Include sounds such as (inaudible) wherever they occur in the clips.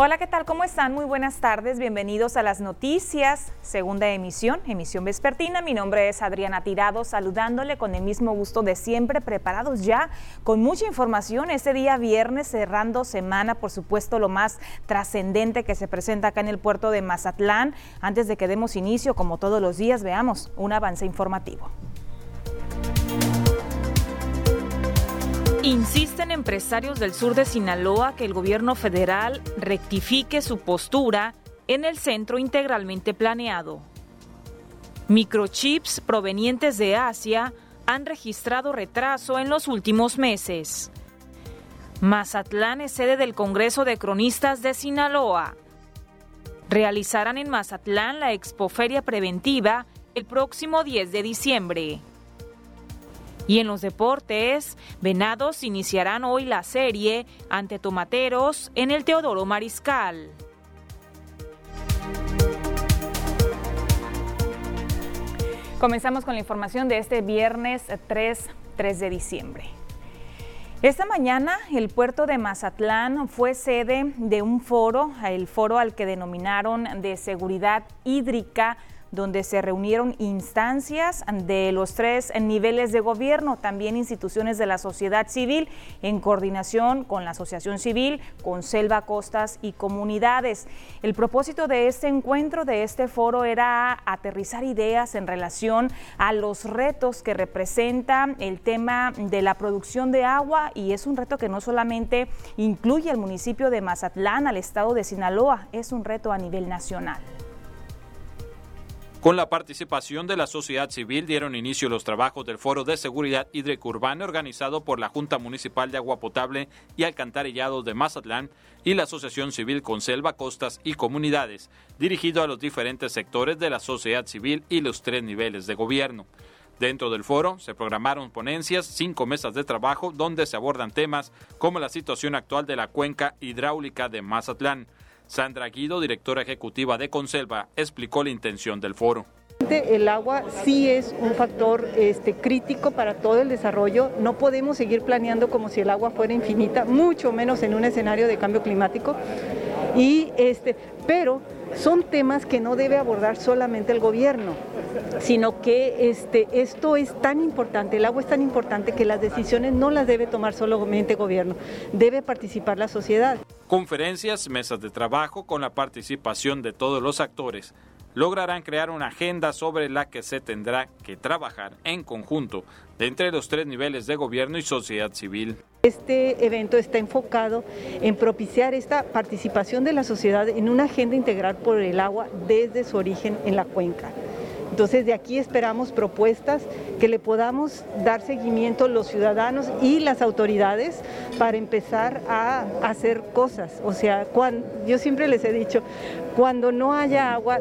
Hola, ¿qué tal? ¿Cómo están? Muy buenas tardes. Bienvenidos a las noticias, segunda emisión, emisión vespertina. Mi nombre es Adriana Tirado, saludándole con el mismo gusto de siempre, preparados ya con mucha información. Este día viernes, cerrando semana, por supuesto, lo más trascendente que se presenta acá en el puerto de Mazatlán. Antes de que demos inicio, como todos los días, veamos un avance informativo. Insisten empresarios del sur de Sinaloa que el gobierno federal rectifique su postura en el centro integralmente planeado. Microchips provenientes de Asia han registrado retraso en los últimos meses. Mazatlán es sede del Congreso de Cronistas de Sinaloa. Realizarán en Mazatlán la Expoferia Preventiva el próximo 10 de diciembre. Y en los deportes, Venados iniciarán hoy la serie ante Tomateros en el Teodoro Mariscal. Comenzamos con la información de este viernes 3, 3 de diciembre. Esta mañana el puerto de Mazatlán fue sede de un foro, el foro al que denominaron de seguridad hídrica donde se reunieron instancias de los tres niveles de gobierno, también instituciones de la sociedad civil, en coordinación con la Asociación Civil, con Selva Costas y comunidades. El propósito de este encuentro, de este foro, era aterrizar ideas en relación a los retos que representa el tema de la producción de agua y es un reto que no solamente incluye al municipio de Mazatlán, al estado de Sinaloa, es un reto a nivel nacional. Con la participación de la sociedad civil dieron inicio los trabajos del Foro de Seguridad Hídrica Urbana organizado por la Junta Municipal de Agua Potable y Alcantarillado de Mazatlán y la Asociación Civil Conselva Costas y Comunidades, dirigido a los diferentes sectores de la sociedad civil y los tres niveles de gobierno. Dentro del foro se programaron ponencias, cinco mesas de trabajo donde se abordan temas como la situación actual de la cuenca hidráulica de Mazatlán, Sandra Guido, directora ejecutiva de Conselva, explicó la intención del foro. El agua sí es un factor este, crítico para todo el desarrollo. No podemos seguir planeando como si el agua fuera infinita, mucho menos en un escenario de cambio climático. Y este, pero son temas que no debe abordar solamente el gobierno, sino que este, esto es tan importante, el agua es tan importante que las decisiones no las debe tomar solamente el gobierno, debe participar la sociedad. Conferencias, mesas de trabajo con la participación de todos los actores lograrán crear una agenda sobre la que se tendrá que trabajar en conjunto de entre los tres niveles de gobierno y sociedad civil. Este evento está enfocado en propiciar esta participación de la sociedad en una agenda integral por el agua desde su origen en la cuenca. Entonces de aquí esperamos propuestas que le podamos dar seguimiento los ciudadanos y las autoridades para empezar a hacer cosas. O sea, cuando, yo siempre les he dicho, cuando no haya agua,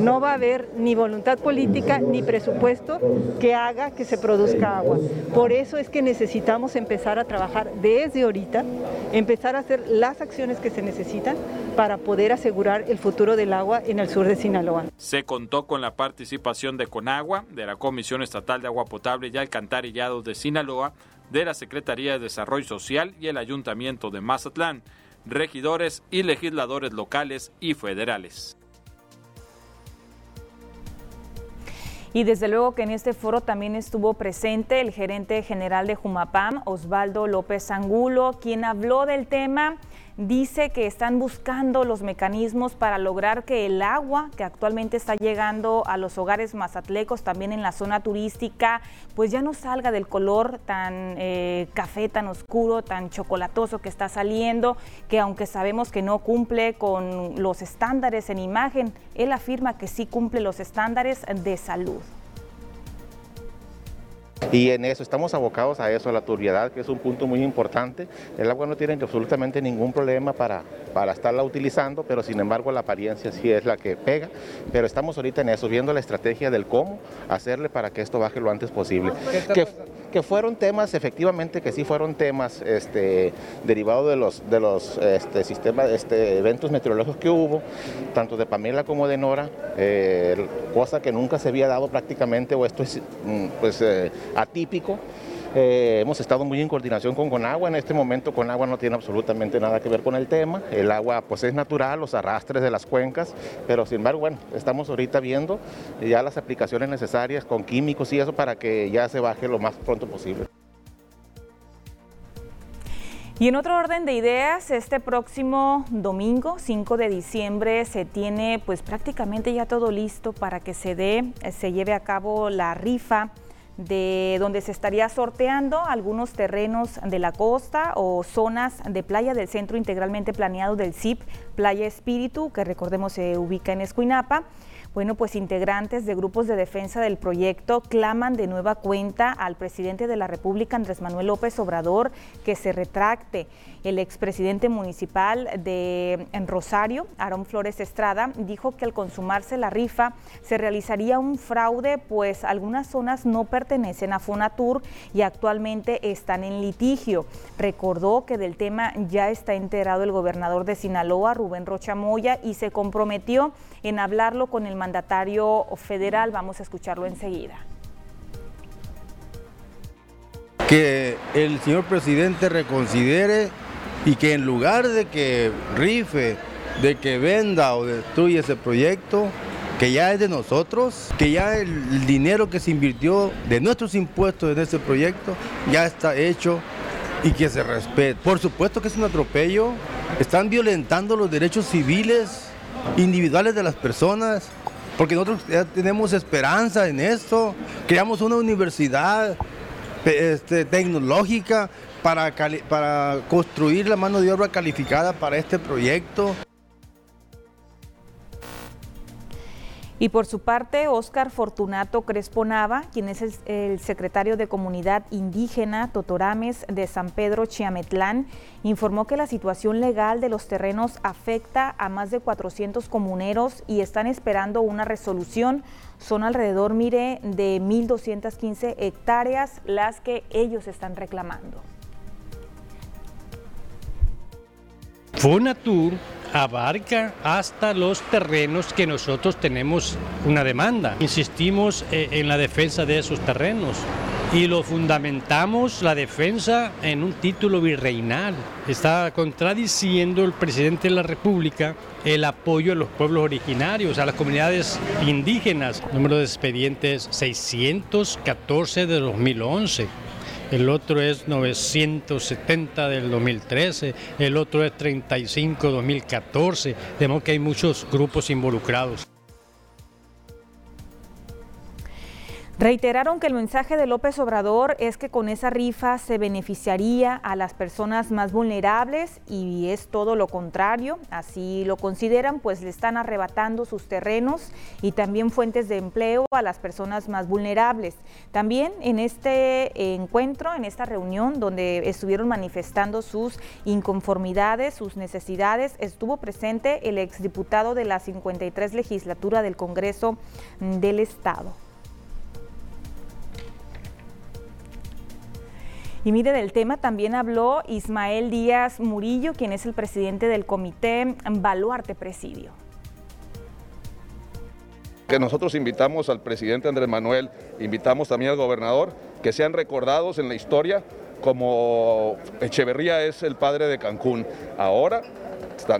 no va a haber ni voluntad política ni presupuesto que haga que se produzca agua. Por eso es que necesitamos empezar a trabajar desde ahorita, empezar a hacer las acciones que se necesitan para poder asegurar el futuro del agua en el sur de Sinaloa. Se contó con la participación de Conagua, de la Comisión Estatal de Agua Potable y Alcantarillado de Sinaloa, de la Secretaría de Desarrollo Social y el Ayuntamiento de Mazatlán regidores y legisladores locales y federales. Y desde luego que en este foro también estuvo presente el gerente general de Jumapam, Osvaldo López Angulo, quien habló del tema dice que están buscando los mecanismos para lograr que el agua que actualmente está llegando a los hogares mazatlecos, también en la zona turística, pues ya no salga del color tan eh, café, tan oscuro, tan chocolatoso que está saliendo, que aunque sabemos que no cumple con los estándares en imagen, él afirma que sí cumple los estándares de salud. Y en eso estamos abocados a eso, a la turbiedad, que es un punto muy importante. El agua no tiene absolutamente ningún problema para, para estarla utilizando, pero sin embargo la apariencia sí es la que pega. Pero estamos ahorita en eso, viendo la estrategia del cómo hacerle para que esto baje lo antes posible. Que, que fueron temas, efectivamente que sí fueron temas este, derivados de los, de los este, sistemas, este, eventos meteorológicos que hubo, tanto de Pamela como de Nora, eh, cosa que nunca se había dado prácticamente, o esto es mm, pues, eh, atípico Eh, hemos estado muy en coordinación con Conagua. En este momento Conagua no tiene absolutamente nada que ver con el tema. El agua pues es natural, los arrastres de las cuencas, pero sin embargo, bueno, estamos ahorita viendo ya las aplicaciones necesarias con químicos y eso para que ya se baje lo más pronto posible. Y en otro orden de ideas, este próximo domingo, 5 de diciembre, se tiene pues prácticamente ya todo listo para que se dé, se lleve a cabo la rifa de donde se estaría sorteando algunos terrenos de la costa o zonas de playa del centro integralmente planeado del CIP Playa Espíritu, que recordemos se ubica en Escuinapa. Bueno, pues integrantes de grupos de defensa del proyecto claman de nueva cuenta al presidente de la República, Andrés Manuel López Obrador, que se retracte. El expresidente municipal de Rosario, Aarón Flores Estrada, dijo que al consumarse la rifa se realizaría un fraude, pues algunas zonas no pertenecen a Fonatur y actualmente están en litigio. Recordó que del tema ya está enterado el gobernador de Sinaloa, Rubén Rocha Moya, y se comprometió en hablarlo con el mandatario federal. Vamos a escucharlo enseguida. Que el señor presidente reconsidere y que en lugar de que rife, de que venda o destruya ese proyecto, que ya es de nosotros, que ya el dinero que se invirtió de nuestros impuestos en ese proyecto ya está hecho y que se respete. Por supuesto que es un atropello, están violentando los derechos civiles individuales de las personas, porque nosotros ya tenemos esperanza en esto, creamos una universidad este, tecnológica para, para construir la mano de obra calificada para este proyecto. Y por su parte, Óscar Fortunato Crespo Nava, quien es el, secretario de Comunidad Indígena Totorames de San Pedro Chiametlán, informó que la situación legal de los terrenos afecta a más de 400 comuneros y están esperando una resolución. Son alrededor, mire, de 1.215 hectáreas las que ellos están reclamando. Fonatur abarca hasta los terrenos que nosotros tenemos una demanda. Insistimos eh, en la defensa de esos terrenos y lo fundamentamos la defensa en un título virreinal. Está contradiciendo el presidente de la República el apoyo a los pueblos originarios, a las comunidades indígenas. número de expedientes 614 de 2011 el otro es 970 del 2013, el otro es 35 2014, de que hay muchos grupos involucrados. Reiteraron que el mensaje de López Obrador es que con esa rifa se beneficiaría a las personas más vulnerables y es todo lo contrario, así lo consideran, pues le están arrebatando sus terrenos y también fuentes de empleo a las personas más vulnerables. También en este encuentro, en esta reunión donde estuvieron manifestando sus inconformidades, sus necesidades, estuvo presente el exdiputado de la 53 legislatura del Congreso del Estado. Y mire, del tema también habló Ismael Díaz Murillo, quien es el presidente del comité Baluarte Presidio. Que nosotros invitamos al presidente Andrés Manuel, invitamos también al gobernador, que sean recordados en la historia como Echeverría es el padre de Cancún. Ahora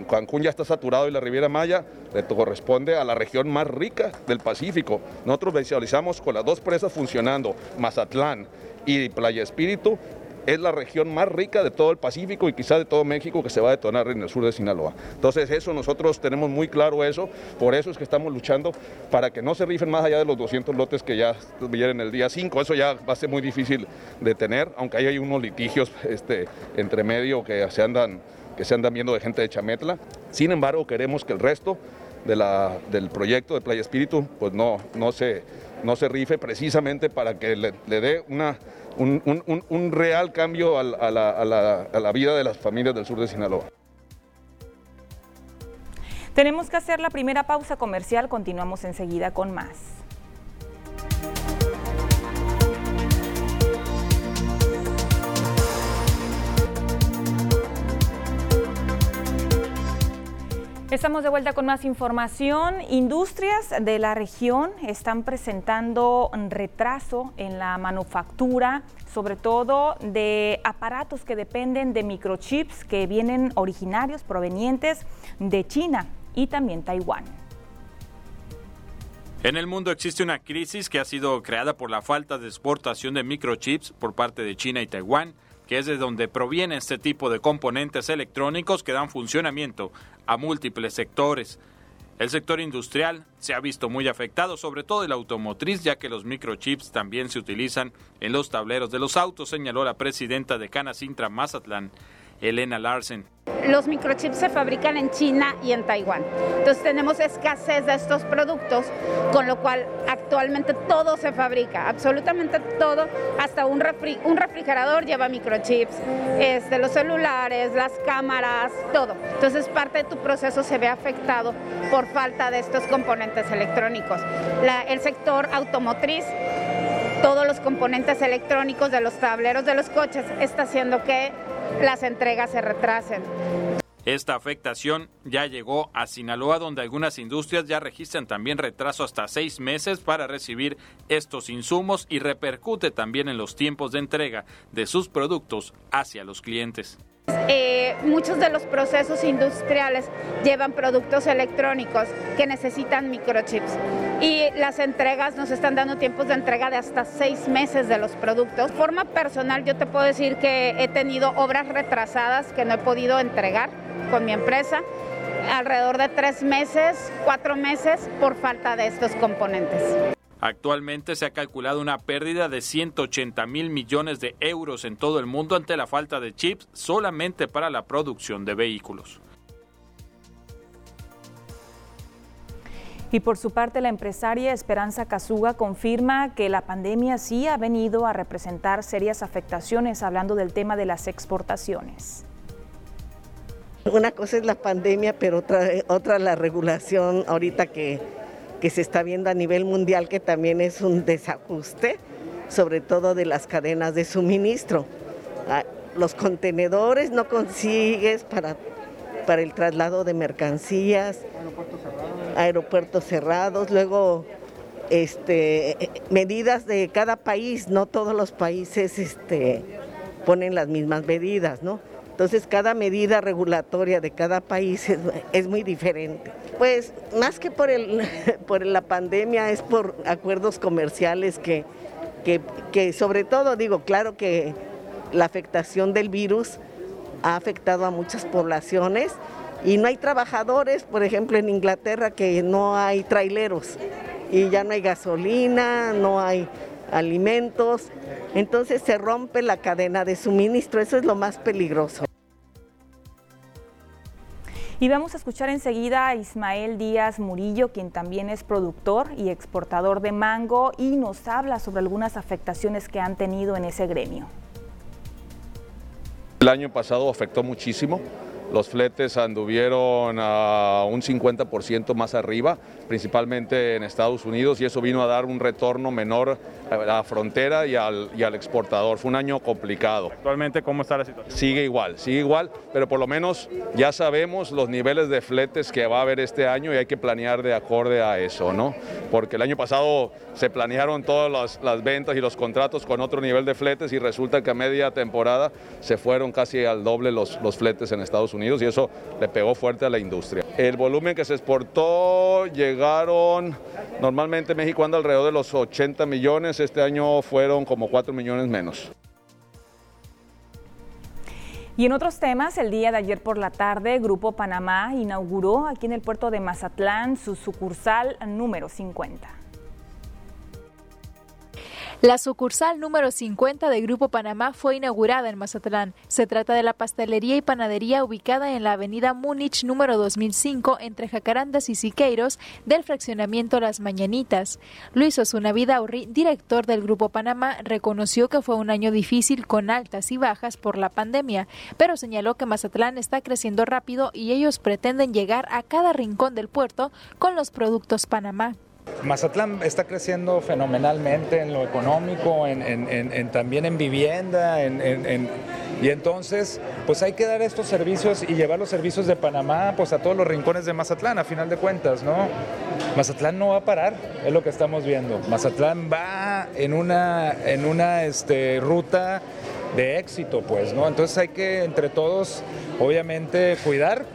Cancún ya está saturado y la Riviera Maya le corresponde a la región más rica del Pacífico. Nosotros visualizamos con las dos presas funcionando, Mazatlán y Playa Espíritu, es la región más rica de todo el Pacífico y quizá de todo México que se va a detonar en el sur de Sinaloa. Entonces eso nosotros tenemos muy claro eso, por eso es que estamos luchando para que no se rifen más allá de los 200 lotes que ya vienen el día 5, eso ya va a ser muy difícil de tener, aunque ahí hay unos litigios este, entre medio que se andan que se andan viendo de gente de Chametla. Sin embargo, queremos que el resto de la, del proyecto de Playa Espíritu pues no, no, se, no se rife precisamente para que le, le dé una un, real cambio a la vida de las familias del sur de Sinaloa. Tenemos que hacer la primera pausa comercial, continuamos enseguida con más. Estamos de vuelta con más información. Industrias de la región están presentando retraso en la manufactura, sobre todo de aparatos que dependen de microchips que vienen originarios provenientes de China y también Taiwán. En el mundo existe una crisis que ha sido creada por la falta de exportación de microchips por parte de China y Taiwán que es de donde proviene este tipo de componentes electrónicos que dan funcionamiento a múltiples sectores. El sector industrial se ha visto muy afectado, sobre todo el automotriz, ya que los microchips también se utilizan en los tableros de los autos, señaló la presidenta de Canacintra Mazatlán, Elena Larsen. Los microchips se fabrican en China y en Taiwán. Entonces tenemos escasez de estos productos, con lo cual actualmente todo se fabrica, absolutamente todo, hasta un, un refrigerador lleva microchips, este, los celulares, las cámaras, todo. Entonces parte de tu proceso se ve afectado por falta de estos componentes electrónicos. el sector automotriz todos los componentes electrónicos de los tableros de los coches está haciendo que las entregas se retrasen. Esta afectación ya llegó a Sinaloa, donde algunas industrias ya registran también retraso hasta seis meses para recibir estos insumos y repercute también en los tiempos de entrega de sus productos hacia los clientes. Eh, muchos de los procesos industriales llevan productos electrónicos que necesitan microchips y las entregas nos están dando tiempos de entrega de hasta seis meses de los productos. De forma personal yo te puedo decir que he tenido obras retrasadas que no he podido entregar con mi empresa alrededor de tres meses, cuatro meses por falta de estos componentes. Actualmente se ha calculado una pérdida de 180 mil millones de euros en todo el mundo ante la falta de chips solamente para la producción de vehículos. Y por su parte, la empresaria Esperanza Casuga confirma que la pandemia sí ha venido a representar serias afectaciones, hablando del tema de las exportaciones. Una cosa es la pandemia, pero otra, otra la regulación ahorita que que se está viendo a nivel mundial que también es un desajuste, sobre todo de las cadenas de suministro. Ah, los contenedores no consigues para, para el traslado de mercancías, aeropuertos cerrados, luego este, medidas de cada país, no todos los países este, ponen las mismas medidas, ¿no? Entonces cada medida regulatoria de cada país es, muy diferente. Pues más que por, (laughs) por la pandemia es por acuerdos comerciales que, que, sobre todo digo, claro que la afectación del virus ha afectado a muchas poblaciones y no hay trabajadores, por ejemplo en Inglaterra que no hay traileros y ya no hay gasolina, no hay alimentos, entonces se rompe la cadena de suministro, eso es lo más peligroso. Y vamos a escuchar enseguida a Ismael Díaz Murillo, quien también es productor y exportador de mango y nos habla sobre algunas afectaciones que han tenido en ese gremio. El año pasado afectó muchísimo los fletes anduvieron a un 50% más arriba, principalmente en Estados Unidos, y eso vino a dar un retorno menor a la frontera y al, y al exportador. Fue un año complicado. ¿Actualmente cómo está la situación? Sigue igual, sigue igual, pero por lo menos ya sabemos los niveles de fletes que va a haber este año y hay que planear de acorde a eso, ¿no? Porque el año pasado se planearon todas las, las ventas y los contratos con otro nivel de fletes y resulta que a media temporada se fueron casi al doble los, los fletes en Estados Unidos Y eso le pegó fuerte a la industria. El volumen que se exportó llegaron, normalmente México anda alrededor de los 80 millones, este año fueron como 4 millones menos. Y en otros temas, el día de ayer por la tarde, Grupo Panamá inauguró aquí en el puerto de Mazatlán su sucursal número 50. La sucursal número 50 de Grupo Panamá fue inaugurada en Mazatlán. Se trata de la pastelería y panadería ubicada en la avenida Múnich número 2005 entre Jacarandas y Siqueiros del fraccionamiento Las Mañanitas. Luis Osuna Vidaurri, director del Grupo Panamá, reconoció que fue un año difícil con altas y bajas por la pandemia, pero señaló que Mazatlán está creciendo rápido y ellos pretenden llegar a cada rincón del puerto con los productos Panamá. Mazatlán está creciendo fenomenalmente en lo económico, en, también en vivienda, en, Y entonces, pues hay que dar estos servicios y llevar los servicios de Panamá pues a todos los rincones de Mazatlán, a final de cuentas, ¿no? Mazatlán no va a parar, es lo que estamos viendo. Mazatlán va en una, en una este, ruta de éxito, pues, ¿no? Entonces hay que entre todos, obviamente, cuidar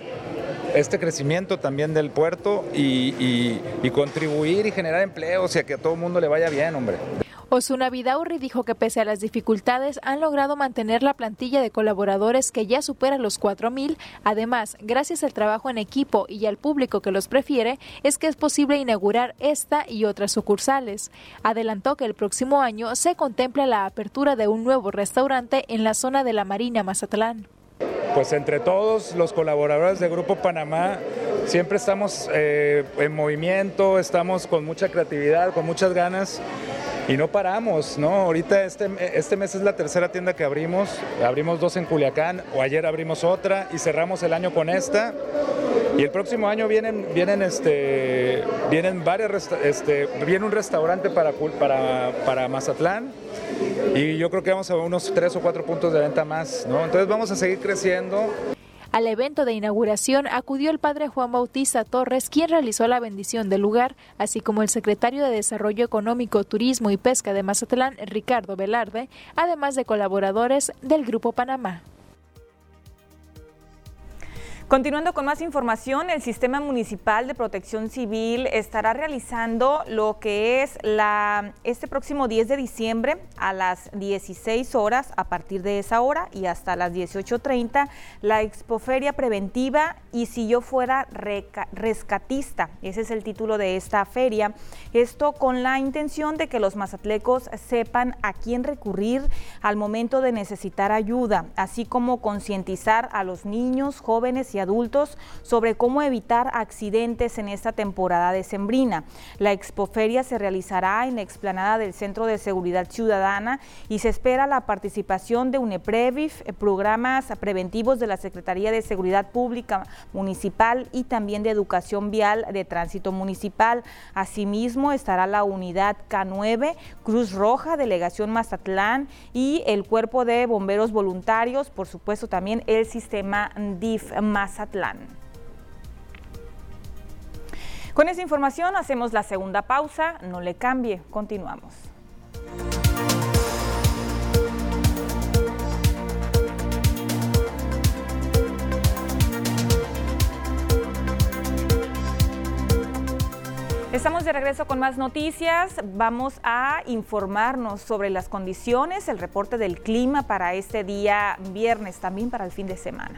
este crecimiento también del puerto y, contribuir y generar empleos y a que a todo el mundo le vaya bien, hombre. Osuna Vidaurri dijo que pese a las dificultades han logrado mantener la plantilla de colaboradores que ya supera los 4.000. Además, gracias al trabajo en equipo y al público que los prefiere, es que es posible inaugurar esta y otras sucursales. Adelantó que el próximo año se contempla la apertura de un nuevo restaurante en la zona de la Marina Mazatlán. Pues entre todos los colaboradores de Grupo Panamá siempre estamos eh, en movimiento, estamos con mucha creatividad, con muchas ganas y no paramos, ¿no? Ahorita este, este mes es la tercera tienda que abrimos, abrimos dos en Culiacán, o ayer abrimos otra y cerramos el año con esta. Y el próximo año vienen, vienen, este, vienen varios, este, viene un restaurante para, para, para Mazatlán y yo creo que vamos a unos tres o cuatro puntos de venta más, ¿no? Entonces vamos a seguir creciendo. Al evento de inauguración acudió el padre Juan Bautista Torres, quien realizó la bendición del lugar, así como el secretario de Desarrollo Económico, Turismo y Pesca de Mazatlán, Ricardo Velarde, además de colaboradores del Grupo Panamá. Continuando con más información, el Sistema Municipal de Protección Civil estará realizando lo que es la, este próximo 10 de diciembre a las 16 horas, a partir de esa hora y hasta las 18.30, la expoferia preventiva y si yo fuera rescatista. Ese es el título de esta feria. Esto con la intención de que los mazatlecos sepan a quién recurrir al momento de necesitar ayuda, así como concientizar a los niños, jóvenes y adultos sobre cómo evitar accidentes en esta temporada decembrina. La expoferia se realizará en la explanada del Centro de Seguridad Ciudadana y se espera la participación de UNEPREVIF, eh, programas preventivos de la Secretaría de Seguridad Pública Municipal y también de Educación Vial de Tránsito Municipal. Asimismo, estará la unidad K9, Cruz Roja, Delegación Mazatlán y el Cuerpo de Bomberos Voluntarios, por supuesto también el sistema DIF Mazatlán. Con esa información hacemos la segunda pausa, no le cambie, continuamos. Estamos de regreso con más noticias. Vamos a informarnos sobre las condiciones, el reporte del clima para este día viernes, también para el fin de semana.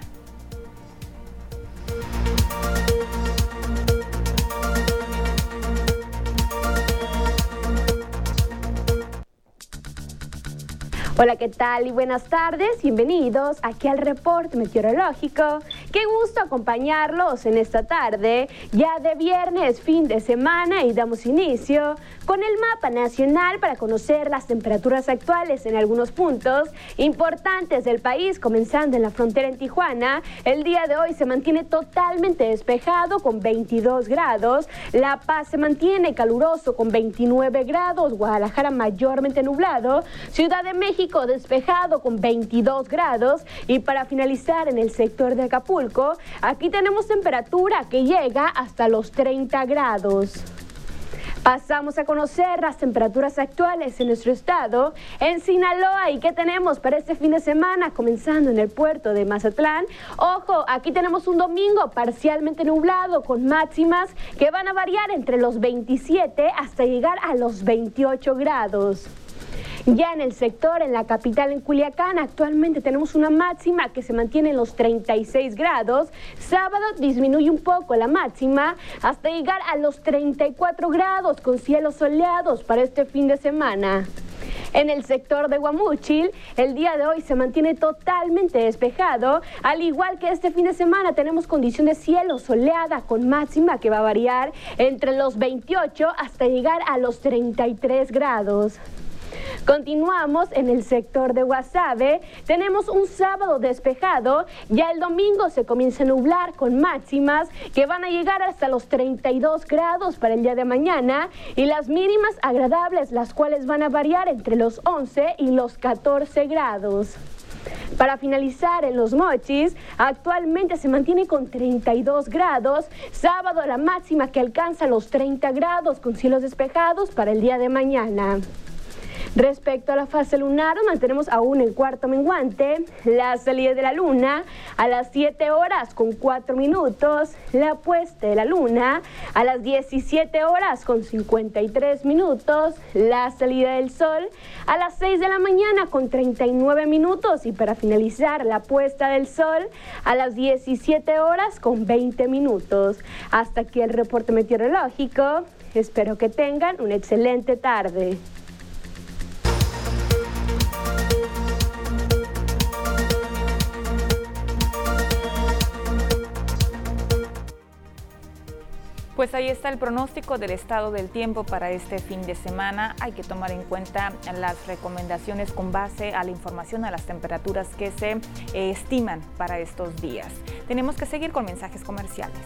Hola, ¿qué tal? Y buenas tardes. Bienvenidos aquí al reporte meteorológico. Qué gusto acompañarlos en esta tarde, ya de viernes, fin de semana, y damos inicio con el mapa nacional para conocer las temperaturas actuales en algunos puntos importantes del país, comenzando en la frontera en Tijuana. El día de hoy se mantiene totalmente despejado con 22 grados. La Paz se mantiene caluroso con 29 grados. Guadalajara mayormente nublado. Ciudad de México despejado con 22 grados y para finalizar en el sector de Acapulco, aquí tenemos temperatura que llega hasta los 30 grados. Pasamos a conocer las temperaturas actuales en nuestro estado. En Sinaloa, ¿y qué tenemos para este fin de semana? Comenzando en el puerto de Mazatlán. Ojo, aquí tenemos un domingo parcialmente nublado con máximas que van a variar entre los 27 hasta llegar a los 28 grados. Ya en el sector, en la capital, en Culiacán, actualmente tenemos una máxima que se mantiene en los 36 grados. Sábado disminuye un poco la máxima hasta llegar a los 34 grados con cielos soleados para este fin de semana. En el sector de Guamúchil, el día de hoy se mantiene totalmente despejado. Al igual que este fin de semana, tenemos condición de cielo soleada con máxima que va a variar entre los 28 hasta llegar a los 33 grados. Continuamos en el sector de Guasave. Tenemos un sábado despejado. Ya el domingo se comienza a nublar con máximas que van a llegar hasta los 32 grados para el día de mañana y las mínimas agradables, las cuales van a variar entre los 11 y los 14 grados. Para finalizar, en Los Mochis, actualmente se mantiene con 32 grados. Sábado la máxima que alcanza los 30 grados con cielos despejados para el día de mañana. Respecto a la fase lunar, mantenemos aún el cuarto menguante, la salida de la luna a las 7 horas con 4 minutos, la puesta de la luna a las 17 horas con 53 minutos, la salida del sol a las 6 de la mañana con 39 minutos y para finalizar la puesta del sol a las 17 horas con 20 minutos. Hasta aquí el reporte meteorológico. Espero que tengan una excelente tarde. Pues ahí está el pronóstico del estado del tiempo para este fin de semana. Hay que tomar en cuenta las recomendaciones con base a la información, a las temperaturas que se eh, estiman para estos días. Tenemos que seguir con mensajes comerciales.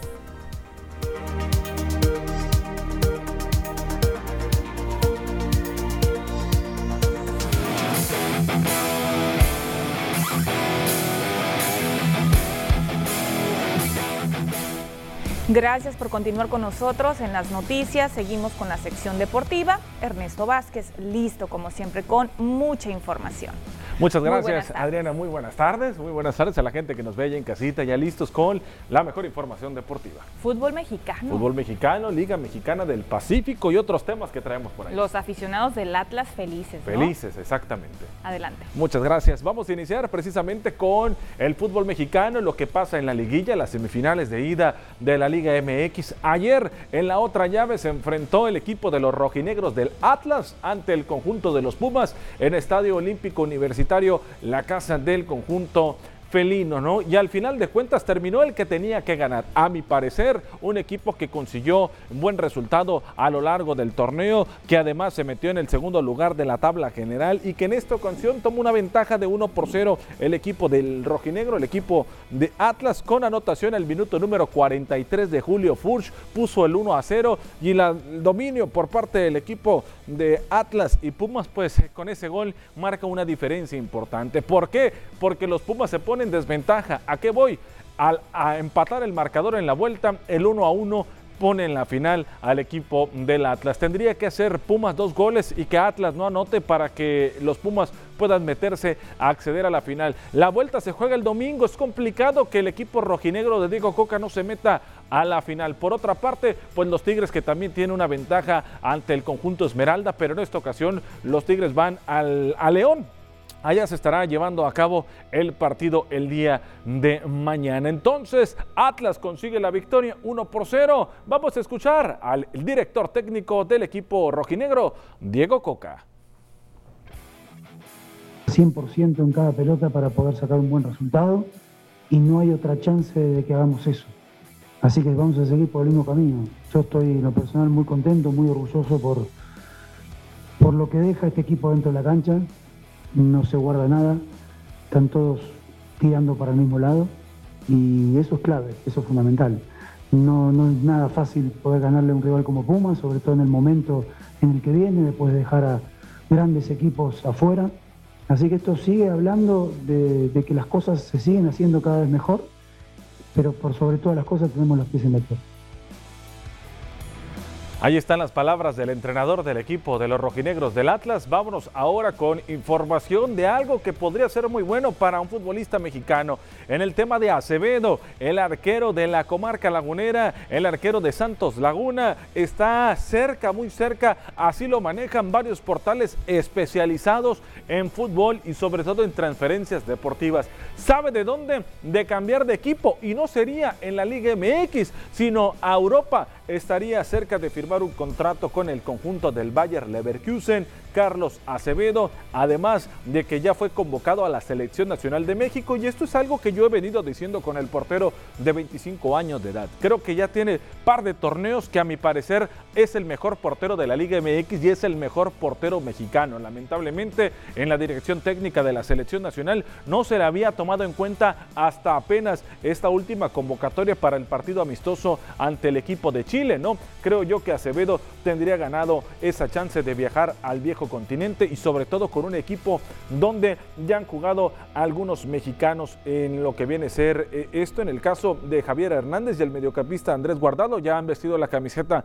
Gracias por continuar con nosotros en las noticias. Seguimos con la sección deportiva. Ernesto Vázquez, listo como siempre con mucha información. Muchas gracias, Adriana. Muy buenas tardes. Muy buenas tardes a la gente que nos ve ya en casita, ya listos con la mejor información deportiva. Fútbol mexicano. Fútbol mexicano, Liga Mexicana del Pacífico y otros temas que traemos por ahí. Los aficionados del Atlas felices. ¿no? Felices, exactamente. Adelante. Muchas gracias. Vamos a iniciar precisamente con el fútbol mexicano, lo que pasa en la liguilla, las semifinales de ida de la Liga MX. Ayer en la otra llave se enfrentó el equipo de los rojinegros del Atlas ante el conjunto de los Pumas en Estadio Olímpico Universitario la casa del conjunto felino, ¿no? Y al final de cuentas terminó el que tenía que ganar. A mi parecer, un equipo que consiguió un buen resultado a lo largo del torneo, que además se metió en el segundo lugar de la tabla general y que en esta ocasión tomó una ventaja de 1 por 0 el equipo del rojinegro, el equipo de Atlas con anotación al minuto número 43 de Julio Furch, puso el 1 a 0 y el dominio por parte del equipo de Atlas y Pumas, pues con ese gol marca una diferencia importante. ¿Por qué? Porque los Pumas se ponen en desventaja. ¿A qué voy? Al, a empatar el marcador en la vuelta, el 1 a 1 pone en la final al equipo del Atlas. Tendría que hacer Pumas dos goles y que Atlas no anote para que los Pumas puedan meterse a acceder a la final. La vuelta se juega el domingo. Es complicado que el equipo rojinegro de Diego Coca no se meta a la final. Por otra parte, pues los Tigres que también tienen una ventaja ante el conjunto Esmeralda, pero en esta ocasión los Tigres van al, a León Allá se estará llevando a cabo el partido el día de mañana. Entonces, Atlas consigue la victoria 1 por 0. Vamos a escuchar al director técnico del equipo rojinegro, Diego Coca. 100% en cada pelota para poder sacar un buen resultado y no hay otra chance de que hagamos eso. Así que vamos a seguir por el mismo camino. Yo estoy en lo personal muy contento, muy orgulloso por, por lo que deja este equipo dentro de la cancha, no se guarda nada, están todos tirando para el mismo lado y eso es clave, eso es fundamental. No, no es nada fácil poder ganarle a un rival como Puma, sobre todo en el momento en el que viene, después de dejar a grandes equipos afuera. Así que esto sigue hablando de, que las cosas se siguen haciendo cada vez mejor, pero por sobre todas las cosas tenemos los pies en la tierra. Ahí están las palabras del entrenador del equipo de los rojinegros del Atlas. Vámonos ahora con información de algo que podría ser muy bueno para un futbolista mexicano. En el tema de Acevedo, el arquero de la comarca lagunera, el arquero de Santos Laguna, está cerca, muy cerca. Así lo manejan varios portales especializados en fútbol y sobre todo en transferencias deportivas. ¿Sabe de dónde? De cambiar de equipo y no sería en la Liga MX, sino a Europa. Estaría cerca de firmar un contrato con el conjunto del Bayer Leverkusen, Carlos Acevedo, además de que ya fue convocado a la Selección Nacional de México y esto es algo que yo he venido diciendo con el portero de 25 años de edad. Creo que ya tiene par de torneos que a mi parecer es el mejor portero de la Liga MX y es el mejor portero mexicano. Lamentablemente en la dirección técnica de la Selección Nacional no se le había tomado en cuenta hasta apenas esta última convocatoria para el partido amistoso ante el equipo de Chile, ¿no? Creo yo que Acevedo tendría ganado esa chance de viajar al viejo continente y sobre todo con un equipo donde ya han jugado algunos mexicanos en lo que viene a ser eh, esto. En el caso de Javier Hernández y el mediocampista Andrés Guardado ya han vestido la camiseta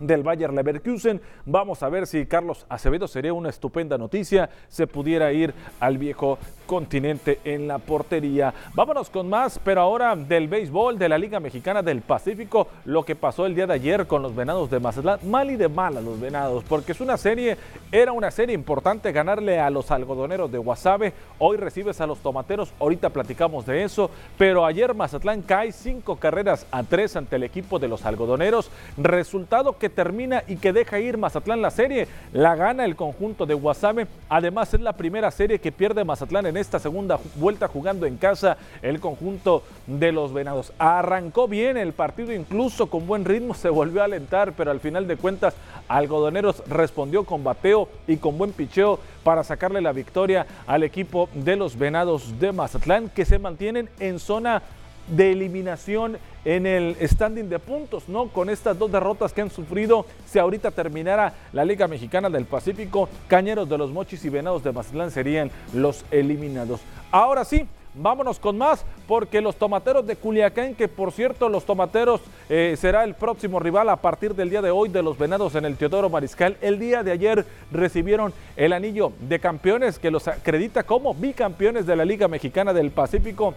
del Bayer Leverkusen. Vamos a ver si Carlos Acevedo sería una estupenda noticia, se pudiera ir al viejo continente en la portería. Vámonos con más, pero ahora del béisbol de la Liga Mexicana del Pacífico, lo que pasó el día de ayer con los Venados de Mazatlán, mal y de mal a los Venados, porque es una serie, era una serie importante ganarle a los algodoneros de Guasave, hoy recibes a los tomateros, ahorita platicamos de eso, pero ayer Mazatlán cae cinco carreras a tres ante el equipo de los algodoneros, resultado que termina y que deja ir Mazatlán la serie, la gana el conjunto de Guasave, además es la primera serie que pierde Mazatlán en esta segunda vuelta jugando en casa el conjunto de los Venados. Arrancó bien el partido, incluso con buen ritmo, se volvió a alentar, pero al final de cuentas Algodoneros respondió con bateo y con buen picheo para sacarle la victoria al equipo de los Venados de Mazatlán que se mantienen en zona de eliminación en el standing de puntos, ¿no? Con estas dos derrotas que han sufrido, si ahorita terminara la Liga Mexicana del Pacífico, Cañeros de los Mochis y Venados de Mazatlán serían los eliminados. Ahora sí, vámonos con más, porque los tomateros de Culiacán, que por cierto los tomateros eh, será el próximo rival a partir del día de hoy de los venados en el Teodoro Mariscal, el día de ayer recibieron el anillo de campeones que los acredita como bicampeones de la Liga Mexicana del Pacífico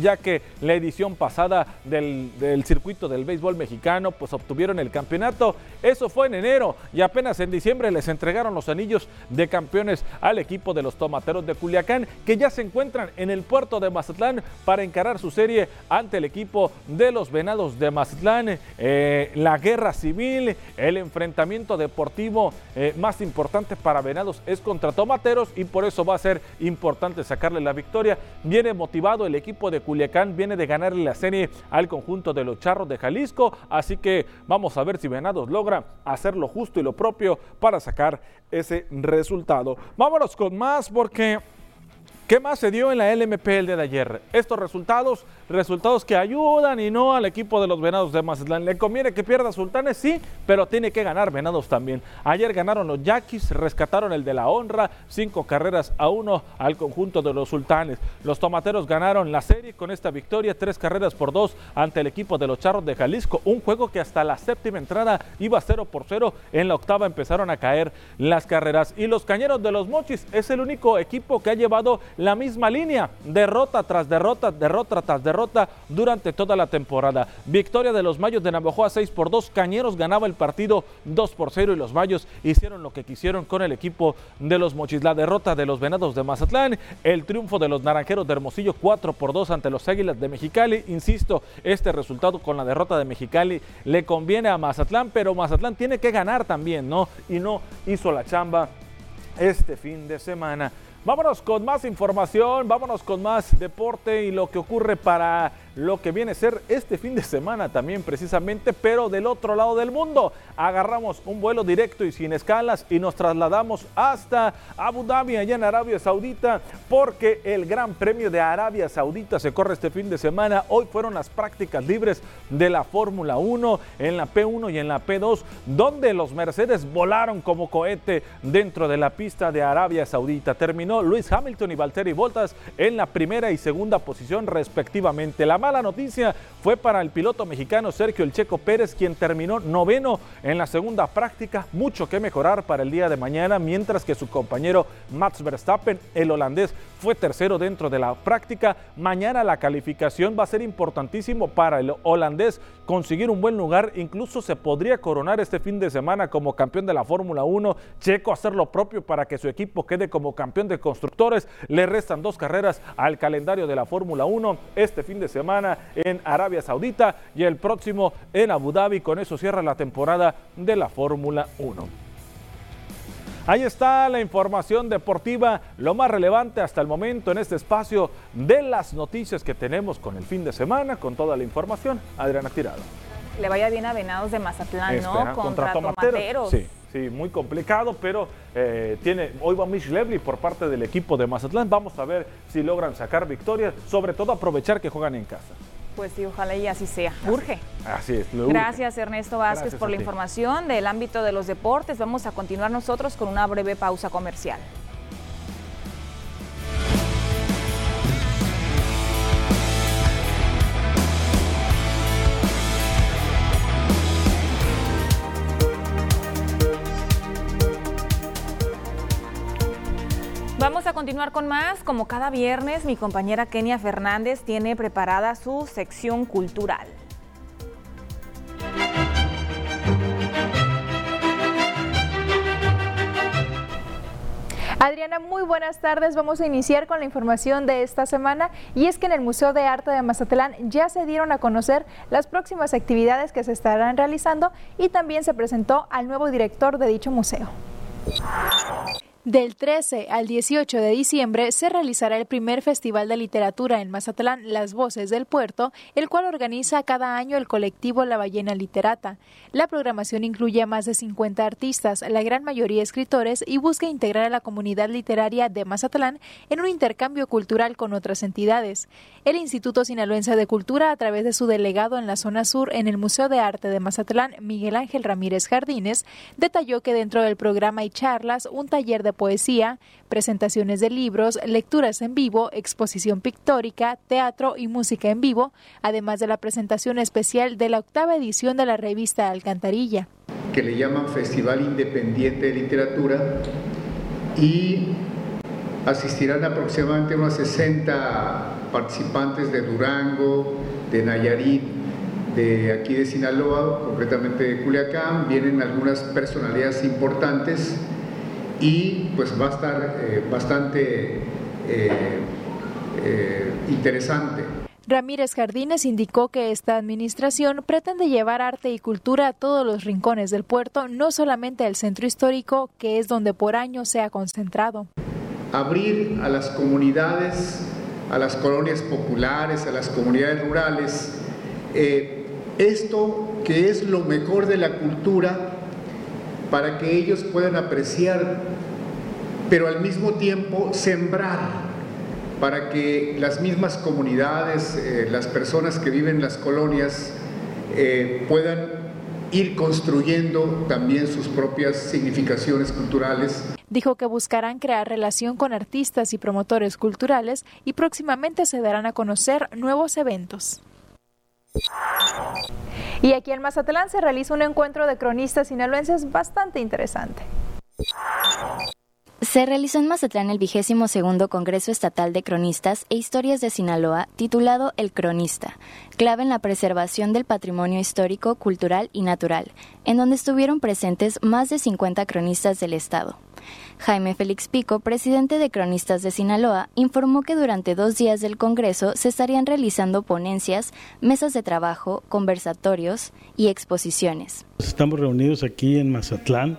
ya que la edición pasada del, circuito del béisbol mexicano pues obtuvieron el campeonato. Eso fue en enero y apenas en diciembre les entregaron los anillos de campeones al equipo de los Tomateros de Culiacán que ya se encuentran en el puerto de Mazatlán para encarar su serie ante el equipo de los Venados de Mazatlán. Eh, la guerra civil, el enfrentamiento deportivo eh, más importante para Venados es contra Tomateros y por eso va a ser importante sacarle la victoria. Viene motivado el equipo de Culiacán viene de ganarle la serie al conjunto de los Charros de Jalisco, así que vamos a ver si Venados logra hacer lo justo y lo propio para sacar ese resultado. Vámonos con más porque ¿Qué más se dio en la LMP el día de ayer? Estos resultados, resultados que ayudan y no al equipo de los Venados de Mazatlán. ¿Le conviene que pierda Sultanes? Sí, pero tiene que ganar Venados también. Ayer ganaron los Yaquis, rescataron el de la honra, cinco carreras a uno al conjunto de los Sultanes. Los Tomateros ganaron la serie con esta victoria, tres carreras por dos ante el equipo de los Charros de Jalisco. Un juego que hasta la séptima entrada iba 0 por 0. En la octava empezaron a caer las carreras. Y los Cañeros de los Mochis es el único equipo que ha llevado la misma línea, derrota tras derrota, derrota tras derrota durante toda la temporada. Victoria de los Mayos de Navajoa 6 por 2, Cañeros ganaba el partido 2 por 0 y los Mayos hicieron lo que quisieron con el equipo de los Mochis. La derrota de los Venados de Mazatlán, el triunfo de los Naranjeros de Hermosillo 4 por 2 ante los Águilas de Mexicali. Insisto, este resultado con la derrota de Mexicali le conviene a Mazatlán, pero Mazatlán tiene que ganar también, ¿no? Y no hizo la chamba este fin de semana. Vámonos con más información, vámonos con más deporte y lo que ocurre para lo que viene a ser este fin de semana también precisamente, pero del otro lado del mundo. Agarramos un vuelo directo y sin escalas y nos trasladamos hasta Abu Dhabi, allá en Arabia Saudita, porque el Gran Premio de Arabia Saudita se corre este fin de semana. Hoy fueron las prácticas libres de la Fórmula 1 en la P1 y en la P2, donde los Mercedes volaron como cohete dentro de la pista de Arabia Saudita. Terminó Luis Hamilton y Valtteri Bottas en la primera y segunda posición respectivamente. Mala noticia fue para el piloto mexicano Sergio El Checo Pérez, quien terminó noveno en la segunda práctica. Mucho que mejorar para el día de mañana, mientras que su compañero Max Verstappen, el holandés, fue tercero dentro de la práctica. Mañana la calificación va a ser importantísimo para el holandés conseguir un buen lugar. Incluso se podría coronar este fin de semana como campeón de la Fórmula 1. Checo hacer lo propio para que su equipo quede como campeón de constructores. Le restan dos carreras al calendario de la Fórmula 1 este fin de semana en Arabia Saudita y el próximo en Abu Dhabi. Con eso cierra la temporada de la Fórmula 1. Ahí está la información deportiva, lo más relevante hasta el momento en este espacio de las noticias que tenemos con el fin de semana, con toda la información. Adriana Tirado. Le vaya bien a Venados de Mazatlán, ¿no? Contra, Tomateros. Sí, sí, muy complicado, pero eh, tiene, hoy va Mitch Levy por parte del equipo de Mazatlán. Vamos a ver si logran sacar victorias, sobre todo aprovechar que juegan en casa. Pues sí, ojalá y así sea. Urge. Así es. Gracias Ernesto Vázquez por la información del ámbito de los deportes. Vamos a continuar nosotros con una breve pausa comercial. Con más. Como cada viernes, mi compañera Kenia Fernández tiene preparada su sección cultural. Adriana, muy buenas tardes. Vamos a iniciar con la información de esta semana y es que en el Museo de Arte de Mazatlán ya se dieron a conocer las próximas actividades que se estarán realizando y también se presentó al nuevo director de dicho museo. Del 13 al 18 de diciembre se realizará el primer Festival de Literatura en Mazatlán, Las Voces del Puerto, el cual organiza cada año el colectivo La Ballena Literata. La programación incluye a más de 50 artistas, la gran mayoría escritores, y busca integrar a la comunidad literaria de Mazatlán en un intercambio cultural con otras entidades. El Instituto Sinaloense de Cultura, a través de su delegado en la zona sur en el Museo de Arte de Mazatlán, Miguel Ángel Ramírez Jardines, detalló que dentro del programa hay charlas, un taller de poesía, presentaciones de libros, lecturas en vivo, exposición pictórica, teatro y música en vivo, además de la presentación especial de la octava edición de la revista Alcantarilla. Que le llaman Festival Independiente de Literatura y asistirán aproximadamente unos 60 participantes de Durango, de Nayarit, de aquí de Sinaloa, concretamente de Culiacán, vienen algunas personalidades importantes y pues va a estar eh, bastante eh, eh, interesante. Ramírez Jardines indicó que esta administración pretende llevar arte y cultura a todos los rincones del puerto, no solamente al centro histórico, que es donde por años se ha concentrado. Abrir a las comunidades, a las colonias populares, a las comunidades rurales, esto que es lo mejor de la cultura para que ellos puedan apreciar, pero al mismo tiempo sembrar, para que las mismas comunidades, eh, las personas que viven en las colonias, eh, puedan ir construyendo también sus propias significaciones culturales. Dijo que buscarán crear relación con artistas y promotores culturales y próximamente se darán a conocer nuevos eventos. Y aquí en Mazatlán se realiza un encuentro de cronistas sinaloenses bastante interesante. Se realizó en Mazatlán el vigésimo segundo Congreso Estatal de Cronistas e Historias de Sinaloa, titulado El Cronista, clave en la preservación del patrimonio histórico, cultural y natural, en donde estuvieron presentes más de 50 cronistas del Estado. Jaime Félix Pico, presidente de Cronistas de Sinaloa, informó que durante dos días del Congreso se estarían realizando ponencias, mesas de trabajo, conversatorios y exposiciones. Estamos reunidos aquí en Mazatlán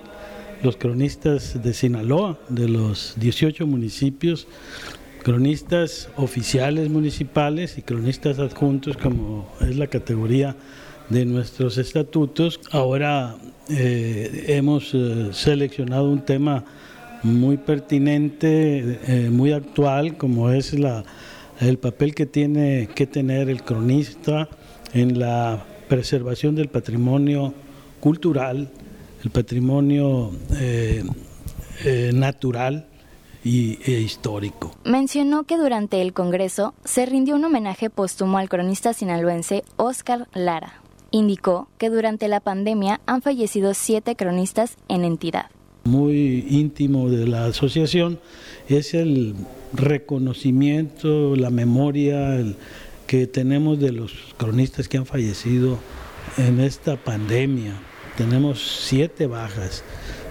los cronistas de Sinaloa, de los 18 municipios, cronistas oficiales municipales y cronistas adjuntos, como es la categoría de nuestros estatutos. Ahora eh, hemos eh, seleccionado un tema muy pertinente, eh, muy actual, como es la, el papel que tiene que tener el cronista en la preservación del patrimonio cultural, el patrimonio natural y, e histórico. Mencionó que durante el Congreso se rindió un homenaje póstumo al cronista sinaloense Oscar Lara. Indicó que durante la pandemia han fallecido siete cronistas en entidad. Muy íntimo de la asociación es el reconocimiento, la memoria que tenemos de los cronistas que han fallecido en esta pandemia tenemos siete bajas,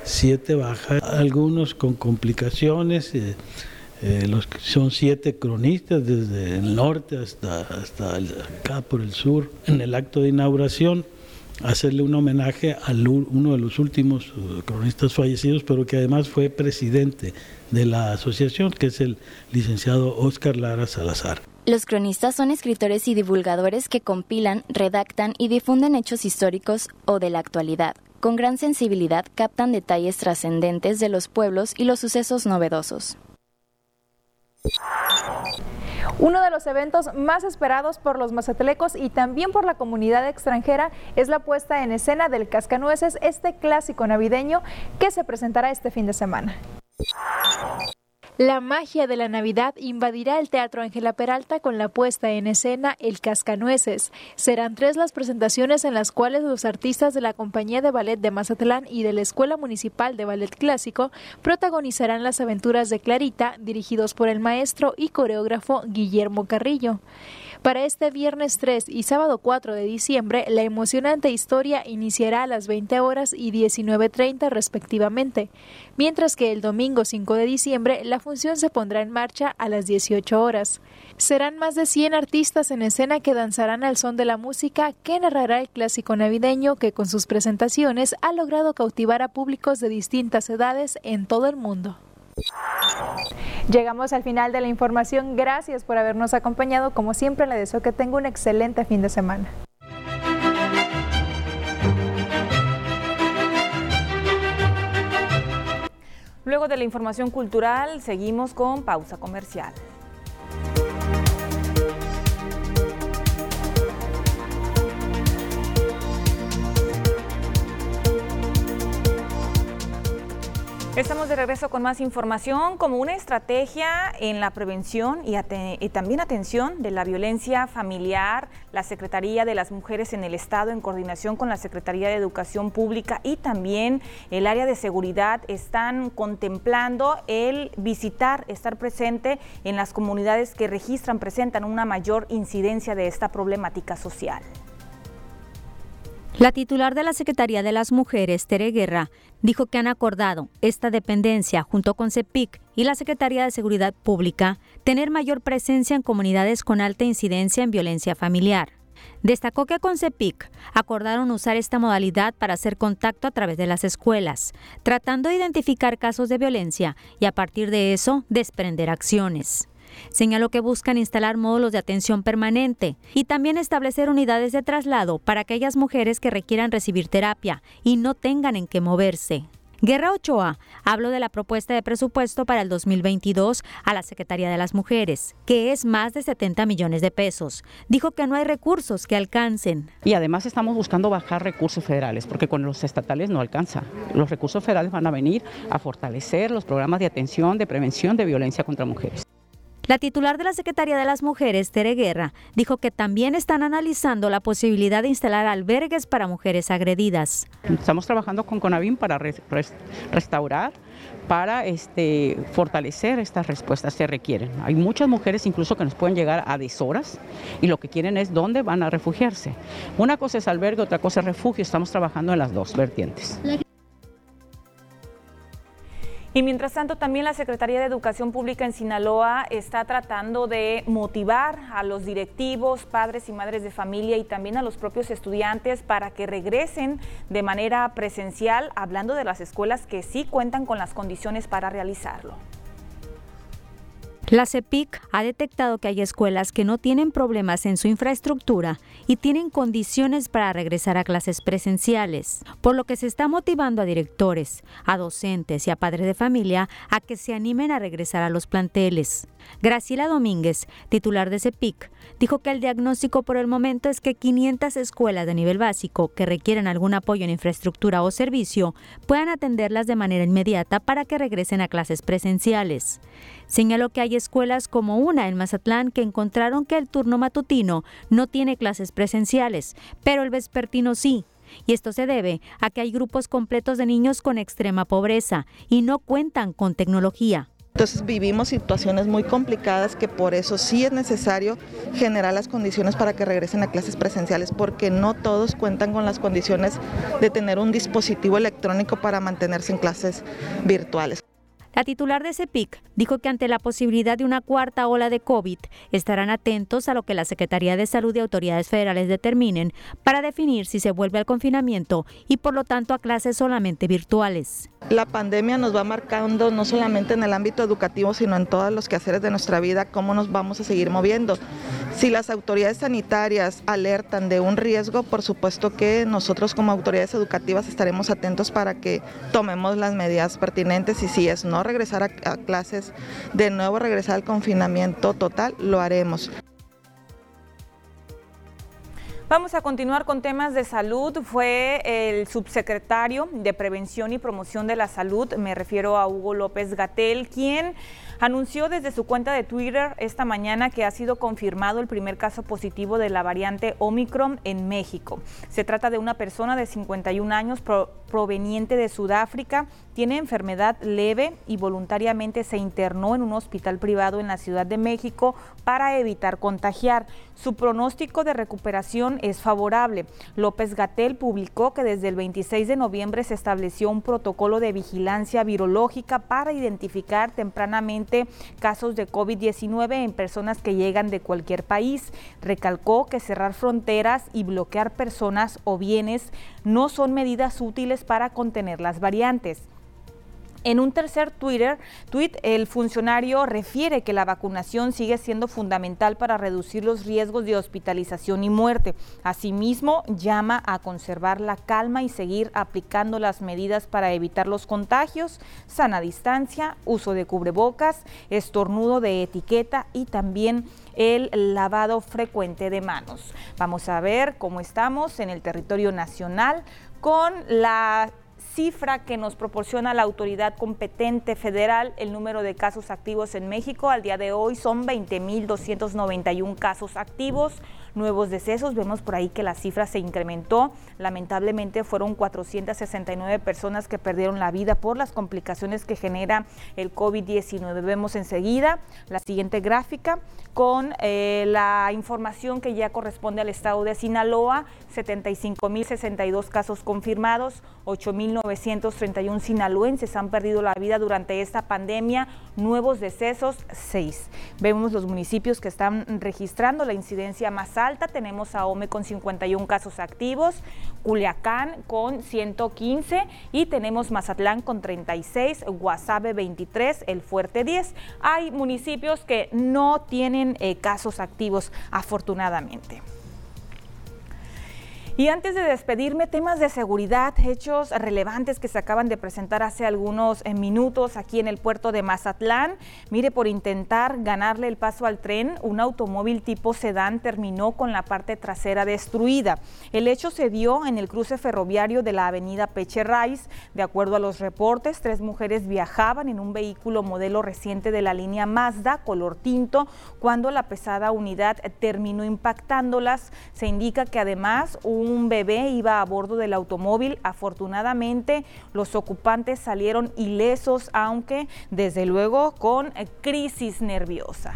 siete bajas, algunos con complicaciones. Eh, eh, los son siete cronistas desde el norte hasta, hasta acá por el sur. En el acto de inauguración, hacerle un homenaje a uno de los últimos uh, cronistas fallecidos, pero que además fue presidente de la asociación, que es el licenciado Oscar Lara Salazar. Los cronistas son escritores y divulgadores que compilan, redactan y difunden hechos históricos o de la actualidad. Con gran sensibilidad captan detalles trascendentes de los pueblos y los sucesos novedosos. Uno de los eventos más esperados por los mazatelecos y también por la comunidad extranjera es la puesta en escena del Cascanueces, este clásico navideño que se presentará este fin de semana. La magia de la Navidad invadirá el Teatro Ángela Peralta con la puesta en escena El Cascanueces. Serán tres las presentaciones en las cuales los artistas de la Compañía de Ballet de Mazatlán y de la Escuela Municipal de Ballet Clásico protagonizarán las aventuras de Clarita, dirigidos por el maestro y coreógrafo Guillermo Carrillo. Para este viernes 3 y sábado 4 de diciembre, la emocionante historia iniciará a las 20 horas y 19.30 respectivamente, mientras que el domingo 5 de diciembre la función se pondrá en marcha a las 18 horas. Serán más de 100 artistas en escena que danzarán al son de la música que narrará el clásico navideño que con sus presentaciones ha logrado cautivar a públicos de distintas edades en todo el mundo. Llegamos al final de la información. Gracias por habernos acompañado. Como siempre, le deseo que tenga un excelente fin de semana. Luego de la información cultural, seguimos con pausa comercial. Estamos de regreso con más información como una estrategia en la prevención y, también atención de la violencia familiar. La Secretaría de las Mujeres en el Estado, en coordinación con la Secretaría de Educación Pública y también el área de seguridad, están contemplando el visitar, estar presente en las comunidades que registran, presentan una mayor incidencia de esta problemática social. La titular de la Secretaría de las Mujeres, Tere Guerra, dijo que han acordado esta dependencia junto con CEPIC y la Secretaría de Seguridad Pública tener mayor presencia en comunidades con alta incidencia en violencia familiar. Destacó que con CEPIC acordaron usar esta modalidad para hacer contacto a través de las escuelas, tratando de identificar casos de violencia y a partir de eso desprender acciones. Señaló que buscan instalar módulos de atención permanente y también establecer unidades de traslado para aquellas mujeres que requieran recibir terapia y no tengan en qué moverse. Guerra Ochoa habló de la propuesta de presupuesto para el 2022 a la Secretaría de las Mujeres, que es más de 70 millones de pesos. Dijo que no hay recursos que alcancen. Y además estamos buscando bajar recursos federales, porque con los estatales no alcanza. Los recursos federales van a venir a fortalecer los programas de atención, de prevención de violencia contra mujeres. La titular de la Secretaría de las Mujeres, Tere Guerra, dijo que también están analizando la posibilidad de instalar albergues para mujeres agredidas. Estamos trabajando con CONAVIM para restaurar, para este, fortalecer estas respuestas que requieren. Hay muchas mujeres incluso que nos pueden llegar a deshoras y lo que quieren es dónde van a refugiarse. Una cosa es albergue, otra cosa es refugio. Estamos trabajando en las dos vertientes. Y mientras tanto, también la Secretaría de Educación Pública en Sinaloa está tratando de motivar a los directivos, padres y madres de familia y también a los propios estudiantes para que regresen de manera presencial, hablando de las escuelas que sí cuentan con las condiciones para realizarlo. La CEPIC ha detectado que hay escuelas que no tienen problemas en su infraestructura y tienen condiciones para regresar a clases presenciales, por lo que se está motivando a directores, a docentes y a padres de familia a que se animen a regresar a los planteles. Graciela Domínguez, titular de CEPIC, dijo que el diagnóstico por el momento es que 500 escuelas de nivel básico que requieren algún apoyo en infraestructura o servicio puedan atenderlas de manera inmediata para que regresen a clases presenciales. Señaló que hay escuelas como una en Mazatlán que encontraron que el turno matutino no tiene clases presenciales, pero el vespertino sí, y esto se debe a que hay grupos completos de niños con extrema pobreza y no cuentan con tecnología. Entonces vivimos situaciones muy complicadas que por eso sí es necesario generar las condiciones para que regresen a clases presenciales porque no todos cuentan con las condiciones de tener un dispositivo electrónico para mantenerse en clases virtuales. La titular de CEPIC dijo que ante la posibilidad de una cuarta ola de COVID estarán atentos a lo que la Secretaría de Salud y autoridades federales determinen para definir si se vuelve al confinamiento y por lo tanto a clases solamente virtuales. La pandemia nos va marcando no solamente en el ámbito educativo, sino en todos los quehaceres de nuestra vida, cómo nos vamos a seguir moviendo. Si las autoridades sanitarias alertan de un riesgo, por supuesto que nosotros como autoridades educativas estaremos atentos para que tomemos las medidas pertinentes y si es no regresar a, clases, de nuevo regresar al confinamiento total, lo haremos. Vamos a continuar con temas de salud. Fue el subsecretario de Prevención y Promoción de la Salud, me refiero a Hugo López Gatel, quien anunció desde su cuenta de Twitter esta mañana que ha sido confirmado el primer caso positivo de la variante Omicron en México. Se trata de una persona de 51 años proveniente de Sudáfrica, tiene enfermedad leve y voluntariamente se internó en un hospital privado en la Ciudad de México para evitar contagiar. Su pronóstico de recuperación es favorable. López Gatel publicó que desde el 26 de noviembre se estableció un protocolo de vigilancia virológica para identificar tempranamente casos de COVID-19 en personas que llegan de cualquier país. Recalcó que cerrar fronteras y bloquear personas o bienes no son medidas útiles para contener las variantes. En un tercer Twitter, tweet, el funcionario refiere que la vacunación sigue siendo fundamental para reducir los riesgos de hospitalización y muerte. Asimismo, llama a conservar la calma y seguir aplicando las medidas para evitar los contagios, sana distancia, uso de cubrebocas, estornudo de etiqueta y también el lavado frecuente de manos. Vamos a ver cómo estamos en el territorio nacional con la cifra que nos proporciona la autoridad competente federal, el número de casos activos en México. Al día de hoy son 20.291 casos activos, nuevos decesos. Vemos por ahí que la cifra se incrementó. Lamentablemente fueron 469 personas que perdieron la vida por las complicaciones que genera el COVID-19. Vemos enseguida la siguiente gráfica con eh, la información que ya corresponde al estado de Sinaloa, 75.062 casos confirmados, 8.931 sinaloenses han perdido la vida durante esta pandemia, nuevos decesos 6. Vemos los municipios que están registrando la incidencia más alta, tenemos a Ome con 51 casos activos, Culiacán con 115 y tenemos Mazatlán con 36, Guasave 23, El Fuerte 10. Hay municipios que no tienen eh, casos activos afortunadamente. Y antes de despedirme, temas de seguridad, hechos relevantes que se acaban de presentar hace algunos eh, minutos aquí en el puerto de Mazatlán. Mire, por intentar ganarle el paso al tren, un automóvil tipo sedán terminó con la parte trasera destruida. El hecho se dio en el cruce ferroviario de la avenida Peche Rice. De acuerdo a los reportes, tres mujeres viajaban en un vehículo modelo reciente de la línea Mazda, color tinto, cuando la pesada unidad terminó impactándolas. Se indica que además un bebé iba a bordo del automóvil. Afortunadamente, los ocupantes salieron ilesos, aunque desde luego con crisis nerviosa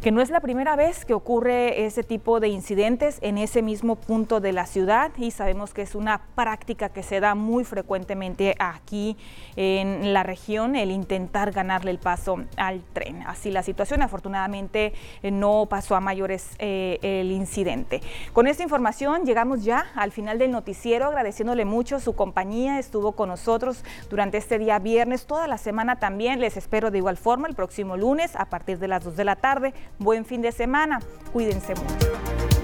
que no es la primera vez que ocurre ese tipo de incidentes en ese mismo punto de la ciudad y sabemos que es una práctica que se da muy frecuentemente aquí en la región, el intentar ganarle el paso al tren. Así la situación, afortunadamente eh, no pasó a mayores eh, el incidente. Con esta información llegamos ya al final del noticiero, agradeciéndole mucho su compañía, estuvo con nosotros durante este día viernes, toda la semana también, les espero de igual forma el próximo lunes a partir de las 2 de la tarde Buen fin de semana. Cuídense mucho.